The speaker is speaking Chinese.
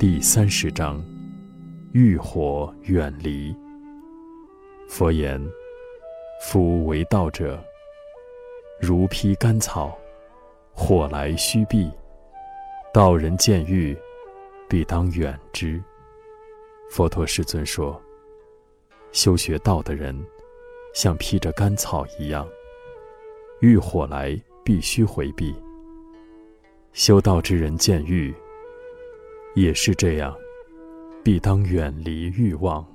第三十章：欲火远离。佛言：夫为道者，如披干草，火来须避。道人见欲，必当远之。佛陀世尊说：修学道的人，像披着干草一样，遇火来必须回避。修道之人见欲，也是这样，必当远离欲望。